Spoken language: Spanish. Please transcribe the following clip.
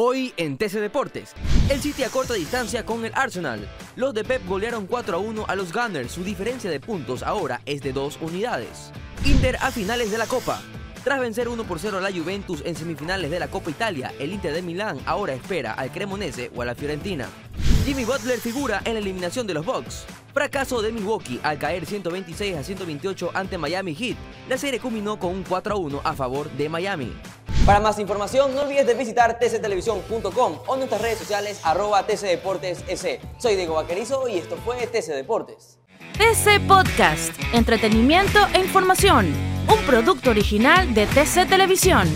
Hoy en TC Deportes, el City a corta distancia con el Arsenal. Los de Pep golearon 4 a 1 a los Gunners, su diferencia de puntos ahora es de 2 unidades. Inter a finales de la Copa. Tras vencer 1 por 0 a la Juventus en semifinales de la Copa Italia, el Inter de Milán ahora espera al Cremonese o a la Fiorentina. Jimmy Butler figura en la eliminación de los Bucks. Fracaso de Milwaukee al caer 126 a 128 ante Miami Heat. La serie culminó con un 4 a 1 a favor de Miami. Para más información, no olvides de visitar tctelevisión.com o nuestras redes sociales arroba tcdeportes.es. Soy Diego Vaquerizo y esto fue TC Deportes. TC Podcast, entretenimiento e información, un producto original de TC Televisión.